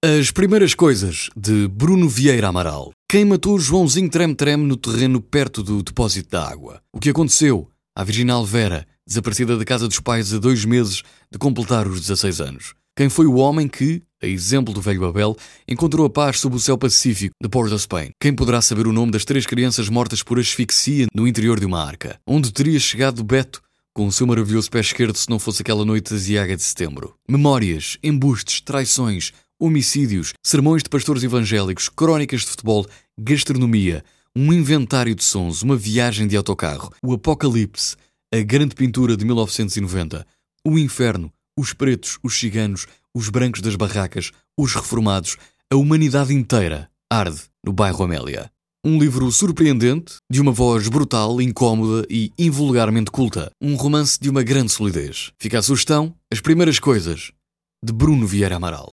As primeiras coisas de Bruno Vieira Amaral. Quem matou Joãozinho Trem-Trem no terreno perto do depósito da água? O que aconteceu à Virginal Vera, desaparecida da casa dos pais há dois meses de completar os 16 anos? Quem foi o homem que, a exemplo do velho Abel, encontrou a paz sob o céu pacífico de Port of Spain? Quem poderá saber o nome das três crianças mortas por asfixia no interior de uma arca? Onde teria chegado Beto com o seu maravilhoso pé esquerdo se não fosse aquela noite aziaga de setembro? Memórias, embustes, traições homicídios, sermões de pastores evangélicos, crónicas de futebol, gastronomia, um inventário de sons, uma viagem de autocarro, o Apocalipse, a grande pintura de 1990, o inferno, os pretos, os ciganos, os brancos das barracas, os reformados, a humanidade inteira arde no bairro Amélia. Um livro surpreendente, de uma voz brutal, incômoda e invulgarmente culta. Um romance de uma grande solidez. Fica a sugestão: As Primeiras Coisas, de Bruno Vieira Amaral.